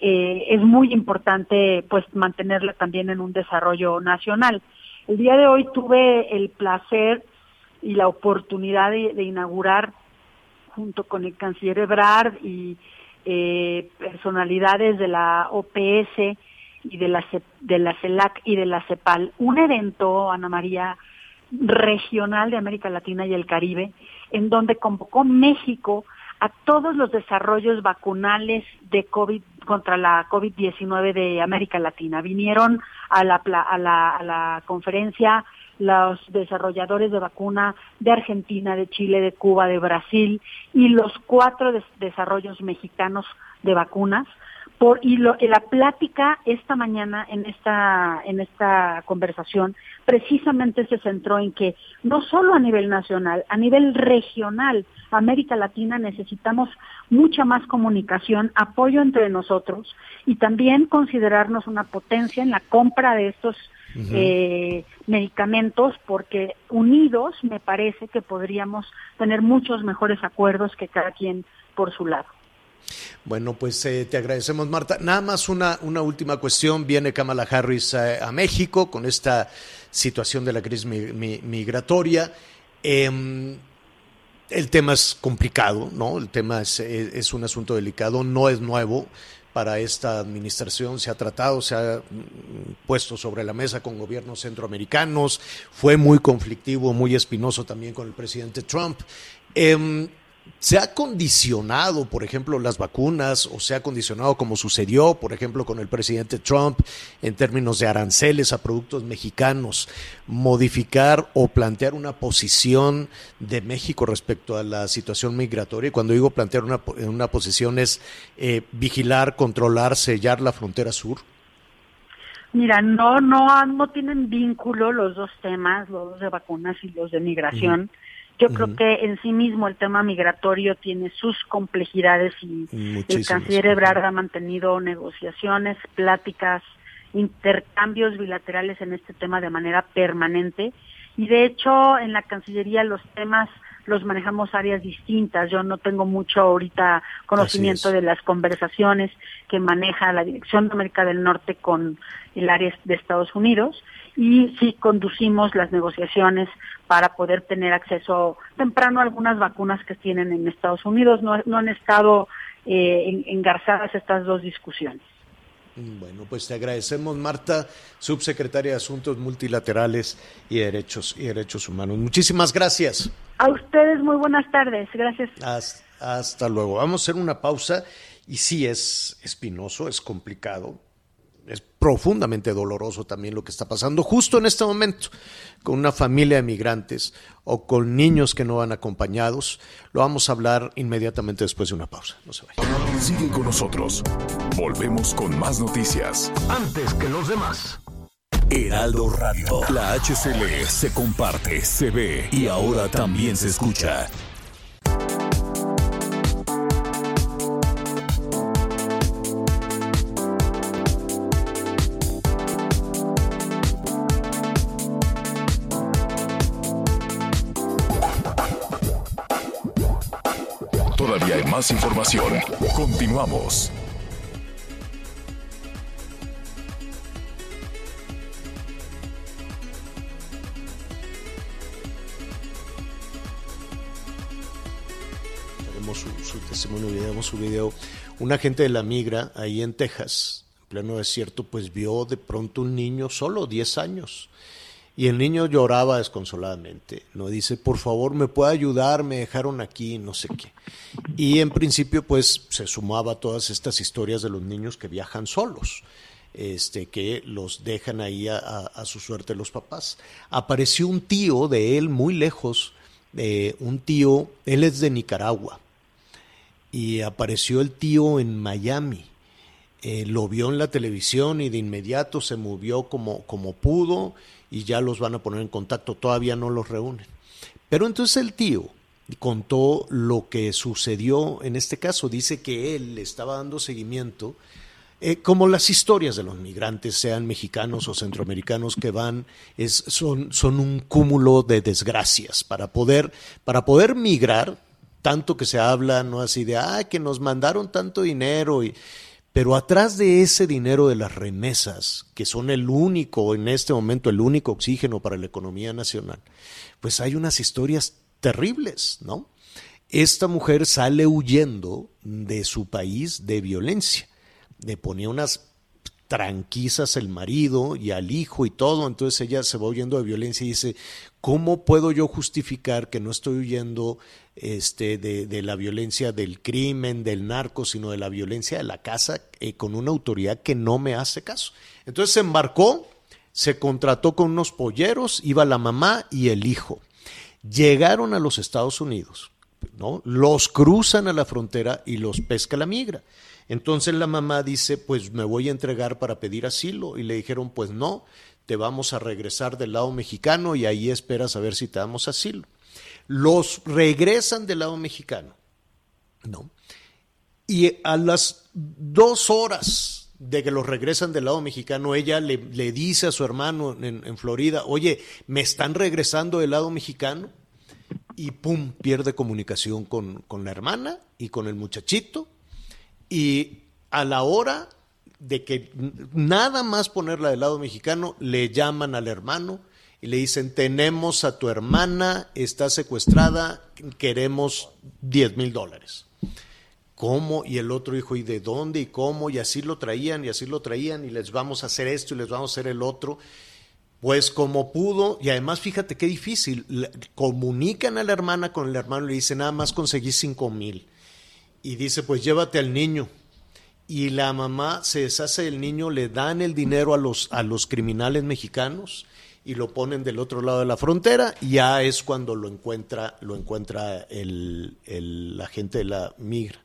eh, es muy importante pues mantenerla también en un desarrollo nacional. El día de hoy tuve el placer y la oportunidad de, de inaugurar junto con el canciller Ebrard y eh, personalidades de la OPS y de la, de la CELAC y de la CEPAL, un evento, Ana María, regional de América Latina y el Caribe, en donde convocó México a todos los desarrollos vacunales de COVID contra la COVID-19 de América Latina. Vinieron a la, a la, a la conferencia los desarrolladores de vacuna de Argentina, de Chile, de Cuba, de Brasil y los cuatro des desarrollos mexicanos de vacunas. Por, y lo, la plática esta mañana en esta, en esta conversación precisamente se centró en que no solo a nivel nacional, a nivel regional, América Latina necesitamos mucha más comunicación, apoyo entre nosotros y también considerarnos una potencia en la compra de estos uh -huh. eh, medicamentos porque unidos me parece que podríamos tener muchos mejores acuerdos que cada quien por su lado. Bueno, pues eh, te agradecemos, Marta. Nada más una, una última cuestión. Viene Kamala Harris a, a México con esta situación de la crisis mi, mi, migratoria. Eh, el tema es complicado, ¿no? El tema es, es, un asunto delicado, no es nuevo para esta administración, se ha tratado, se ha puesto sobre la mesa con gobiernos centroamericanos, fue muy conflictivo, muy espinoso también con el presidente Trump. Eh, se ha condicionado, por ejemplo, las vacunas o se ha condicionado como sucedió, por ejemplo, con el presidente Trump en términos de aranceles a productos mexicanos, modificar o plantear una posición de México respecto a la situación migratoria. Y cuando digo plantear una, una posición es eh, vigilar, controlar, sellar la frontera sur. Mira, no, no, no tienen vínculo los dos temas, los de vacunas y los de migración. Mm. Yo uh -huh. creo que en sí mismo el tema migratorio tiene sus complejidades y Muchísimas. el canciller Ebrard ha mantenido negociaciones, pláticas, intercambios bilaterales en este tema de manera permanente. Y de hecho, en la Cancillería los temas los manejamos áreas distintas. Yo no tengo mucho ahorita conocimiento de las conversaciones que maneja la Dirección de América del Norte con el área de Estados Unidos y sí conducimos las negociaciones para poder tener acceso temprano a algunas vacunas que tienen en Estados Unidos. No, no han estado eh, engarzadas estas dos discusiones. Bueno, pues te agradecemos, Marta, subsecretaria de Asuntos Multilaterales y Derechos y Derechos Humanos. Muchísimas gracias. A ustedes muy buenas tardes, gracias. Hasta, hasta luego. Vamos a hacer una pausa y sí es espinoso, es complicado. Es profundamente doloroso también lo que está pasando justo en este momento con una familia de migrantes o con niños que no van acompañados. Lo vamos a hablar inmediatamente después de una pausa. No se vayan. Sigue con nosotros. Volvemos con más noticias. Antes que los demás. Heraldo Radio. La HCL se comparte, se ve y ahora también se escucha. Información. Continuamos. Tenemos su, su testimonio, tenemos su video. Un agente de la migra ahí en Texas, en pleno desierto, pues vio de pronto un niño solo, 10 años. Y el niño lloraba desconsoladamente. No dice, por favor, me puede ayudar, me dejaron aquí, no sé qué. Y en principio, pues se sumaba a todas estas historias de los niños que viajan solos, este, que los dejan ahí a, su suerte los papás. Apareció un tío de él muy lejos, eh, un tío, él es de Nicaragua, y apareció el tío en Miami. Eh, lo vio en la televisión y de inmediato se movió como, como pudo y ya los van a poner en contacto, todavía no los reúnen. Pero entonces el tío contó lo que sucedió en este caso, dice que él le estaba dando seguimiento, eh, como las historias de los migrantes, sean mexicanos o centroamericanos que van, es, son, son un cúmulo de desgracias para poder, para poder migrar, tanto que se habla, no así de, ah, que nos mandaron tanto dinero y, pero atrás de ese dinero de las remesas, que son el único, en este momento, el único oxígeno para la economía nacional, pues hay unas historias terribles, ¿no? Esta mujer sale huyendo de su país de violencia. Le ponía unas tranquisas el marido y al hijo y todo, entonces ella se va huyendo de violencia y dice, ¿cómo puedo yo justificar que no estoy huyendo este, de, la violencia del crimen, del narco, sino de la violencia de la casa eh, con una autoridad que no me hace caso? Entonces se embarcó, se contrató con unos polleros, iba la mamá y el hijo. Llegaron a los Estados Unidos, ¿no? Los cruzan a la frontera y los pesca la migra. Entonces la mamá dice, pues me voy a entregar para pedir asilo. Y le dijeron, pues no, te vamos a regresar del lado mexicano y ahí esperas a ver si te damos asilo. Los regresan del lado mexicano, ¿no? Y a las dos horas de que los regresan del lado mexicano, ella le, le dice a su hermano en, Florida, oye, me están regresando del lado mexicano y pum, pierde comunicación con, con la hermana y con el muchachito y a la hora de que nada más ponerla del lado mexicano, le llaman al hermano y le dicen, tenemos a tu hermana, está secuestrada, queremos 10 mil dólares. ¿Cómo? Y el otro dijo, ¿y de dónde? ¿Y cómo? Y así lo traían, y así lo traían, y les vamos a hacer esto, y les vamos a hacer el otro. Pues como pudo, y además fíjate qué difícil, comunican a la hermana con el hermano le dicen, nada más conseguí cinco mil y dice, pues llévate al niño. Y la mamá se deshace del niño, le dan el dinero a los, a los criminales mexicanos y lo ponen del otro lado de la frontera y ya es cuando lo encuentra, lo encuentra el, el agente de la migra.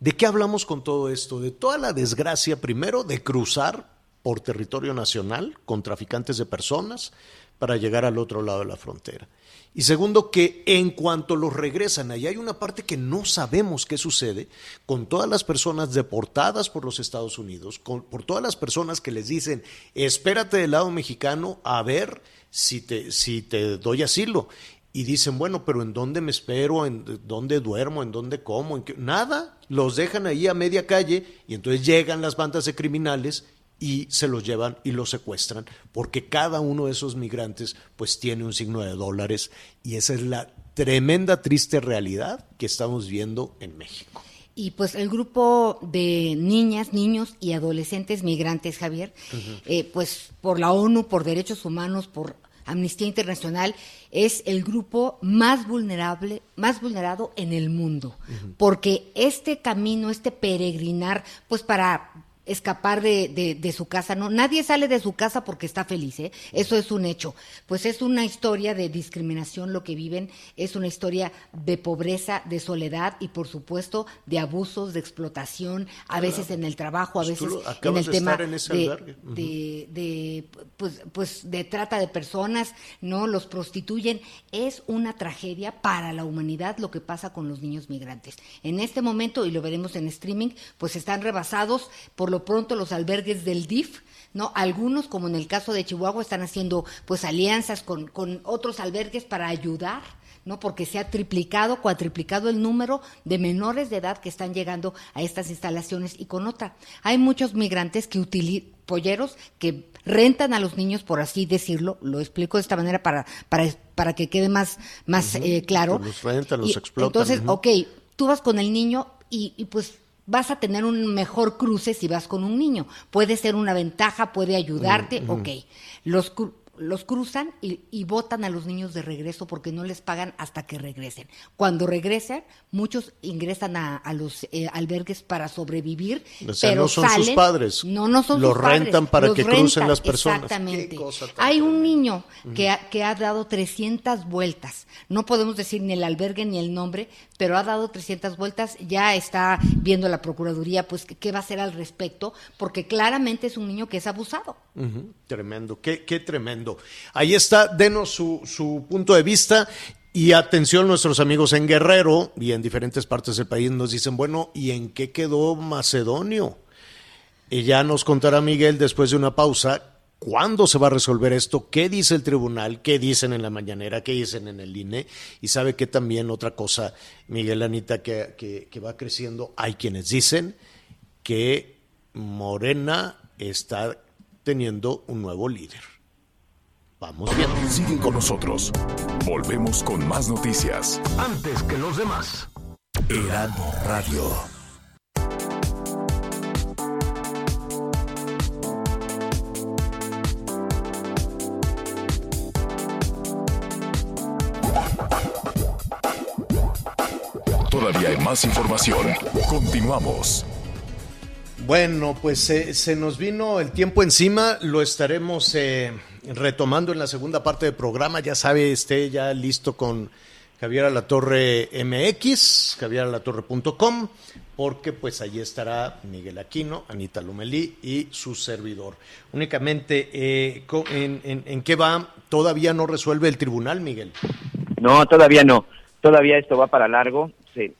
¿De qué hablamos con todo esto? De toda la desgracia, primero, de cruzar por territorio nacional con traficantes de personas para llegar al otro lado de la frontera. Y segundo, que en cuanto los regresan, ahí hay una parte que no sabemos qué sucede con todas las personas deportadas por los Estados Unidos, con, por todas las personas que les dicen, espérate del lado mexicano a ver si te, si te doy asilo. Y dicen, bueno, pero ¿en dónde me espero? ¿En dónde duermo? ¿En dónde como? ¿En qué? Nada, los dejan ahí a media calle y entonces llegan las bandas de criminales y se los llevan y los secuestran, porque cada uno de esos migrantes pues tiene un signo de dólares y esa es la tremenda, triste realidad que estamos viendo en México. Y pues el grupo de niñas, niños y adolescentes migrantes, Javier, eh, pues por la ONU, por derechos humanos, por Amnistía Internacional, es el grupo más vulnerable, más vulnerado en el mundo. Porque este camino, este peregrinar, pues para escapar de, de, de, su casa. No, nadie sale de su casa porque está feliz, ¿eh? Eso es un hecho. Pues es una historia de discriminación lo que viven, es una historia de pobreza, de soledad y por supuesto de abusos, de explotación, a veces en el trabajo, a Pues veces en el de tema estar en ese de, de, pues, pues de trata de personas, no los prostituyen. Es una tragedia para la humanidad lo que pasa con los niños migrantes. En este momento, y lo veremos en streaming, pues están rebasados por lo pronto los albergues del DIF, ¿no? Algunos, como en el caso de Chihuahua, están haciendo pues alianzas con, con otros albergues para ayudar. ¿no? Porque se ha triplicado, cuatriplicado el número de menores de edad que están llegando a estas instalaciones y con otra. Hay muchos migrantes que utilizan polleros que rentan a los niños, por así decirlo, lo explico de esta manera para, para, para que quede más, más eh, claro. los rentan, los Y explotan, Entonces, ujú. ok, tú vas con el niño y, y pues vas a tener un mejor cruce si vas con un niño. Puede ser una ventaja, puede ayudarte, Mm, mm. ok. Los, cru- los cruzan y, y botan a los niños de regreso porque no les pagan hasta que regresen. Cuando regresan, muchos ingresan a, a los eh, albergues para sobrevivir, O sea, pero no son sus padres. No, no son Los sus padres, rentan para los que crucen las personas. Exactamente. Hay un niño que ha, que ha dado 300 vueltas. No podemos decir ni el albergue ni el nombre, pero ha dado 300 vueltas. Ya está viendo la Procuraduría, pues, qué, va a hacer al respecto, porque claramente es un niño que es abusado. Tremendo, qué, qué tremendo. Ahí está, denos su, su punto de vista y atención nuestros amigos en Guerrero y en diferentes partes del país nos dicen, bueno, ¿y en qué quedó Macedonio? Y ya nos contará Miguel después de una pausa cuándo se va a resolver esto, qué dice el tribunal, qué dicen en la mañanera, qué dicen en el INE y sabe que también otra cosa, Miguel Anita, que, que, que va creciendo, hay quienes dicen que Morena está teniendo un nuevo líder. Vamos bien. Siguen con nosotros. Volvemos con más noticias. Antes que los demás. Heraldo Radio. Más información. Continuamos. Bueno, pues se- se nos vino el tiempo encima, lo estaremos eh, retomando en la segunda parte del programa, ya sabe, esté ya listo con Javier Alatorre MX, javieralatorre.com, porque pues allí estará Miguel Aquino, Anita Lumelí y su servidor. Únicamente, eh, co- en, en- en qué va? Todavía no resuelve el tribunal, Miguel. No, todavía no. Todavía esto va para largo.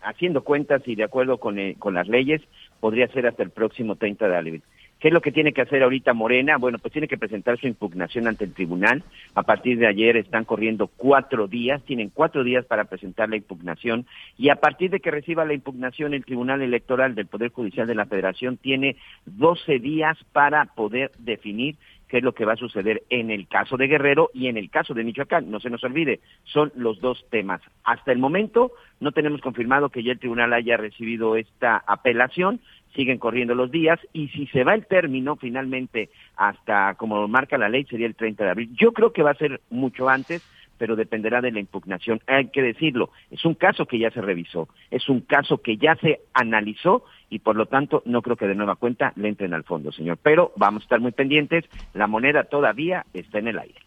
Haciendo cuentas y de acuerdo con, eh, con las leyes, podría ser hasta el próximo 30 de abril. ¿Qué es lo que tiene que hacer ahorita Morena? Bueno, pues tiene que presentar su impugnación ante el tribunal. A partir de ayer están corriendo cuatro días, tienen cuatro días para presentar la impugnación y a partir de que reciba la impugnación el Tribunal Electoral del Poder Judicial de la Federación tiene 12 días para poder definir qué es lo que va a suceder en el caso de Guerrero y en el caso de Michoacán. No se nos olvide, son los dos temas. Hasta el momento no tenemos confirmado que ya el tribunal haya recibido esta apelación, siguen corriendo los días y si se va el término finalmente hasta como marca la ley sería el 30 de abril. Yo creo que va a ser mucho antes, pero dependerá de la impugnación. Hay que decirlo, es un caso que ya se revisó, es un caso que ya se analizó y por lo tanto no creo que de nueva cuenta le entren al fondo, señor. Pero vamos a estar muy pendientes, la moneda todavía está en el aire.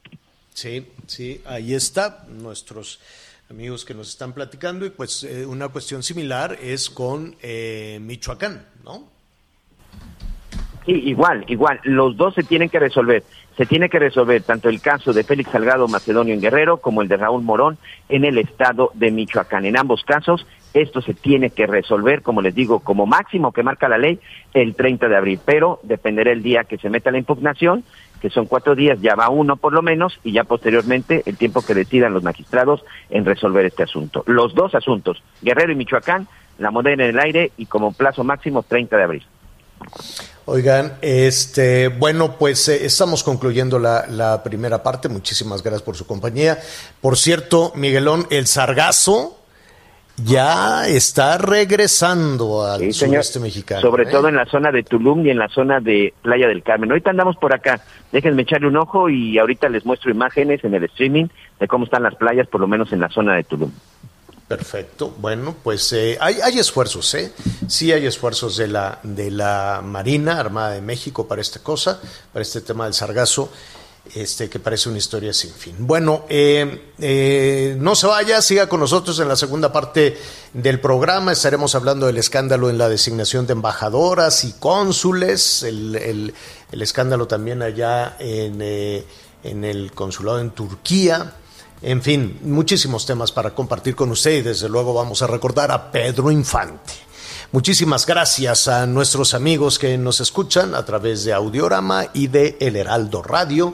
Sí, sí, ahí está nuestros amigos que nos están platicando y pues eh, una cuestión similar es con eh, Michoacán, ¿no? Sí, igual, igual. Los dos se tienen que resolver. Se tiene que resolver tanto el caso de Félix Salgado Macedonio en Guerrero como el de Raúl Morón en el estado de Michoacán. En ambos casos, esto se tiene que resolver, como les digo, como máximo que marca la ley, el 30 de abril. Pero dependerá el día que se meta la impugnación, que son cuatro días, ya va uno por lo menos, y ya posteriormente el tiempo que decidan los magistrados en resolver este asunto. Los dos asuntos, Guerrero y Michoacán, la moneda en el aire y como plazo máximo 30 de abril. Oigan, este, bueno, pues eh, estamos concluyendo la, la primera parte. Muchísimas gracias por su compañía. Por cierto, Miguelón, el sargazo ya está regresando al Sí, sureste mexicano. Sobre ¿eh? todo en la zona de Tulum y en la zona de Playa del Carmen. Ahorita andamos por acá. Déjenme echarle un ojo y ahorita les muestro imágenes en el streaming de cómo están las playas, por lo menos en la zona de Tulum. Perfecto. Bueno, pues eh, hay, hay, esfuerzos, ¿eh? Sí hay esfuerzos de la, de la Marina Armada de México para esta cosa, para este tema del sargazo, este, que parece una historia sin fin. Bueno, eh, eh, no se vaya, siga con nosotros en la segunda parte del programa. Estaremos hablando del escándalo en la designación de embajadoras y cónsules, el, escándalo también allá en, eh, en el consulado en Turquía. En fin, muchísimos temas para compartir con usted y desde luego vamos a recordar a Pedro Infante. Muchísimas gracias a nuestros amigos que nos escuchan a través de Audiorama y de El Heraldo Radio.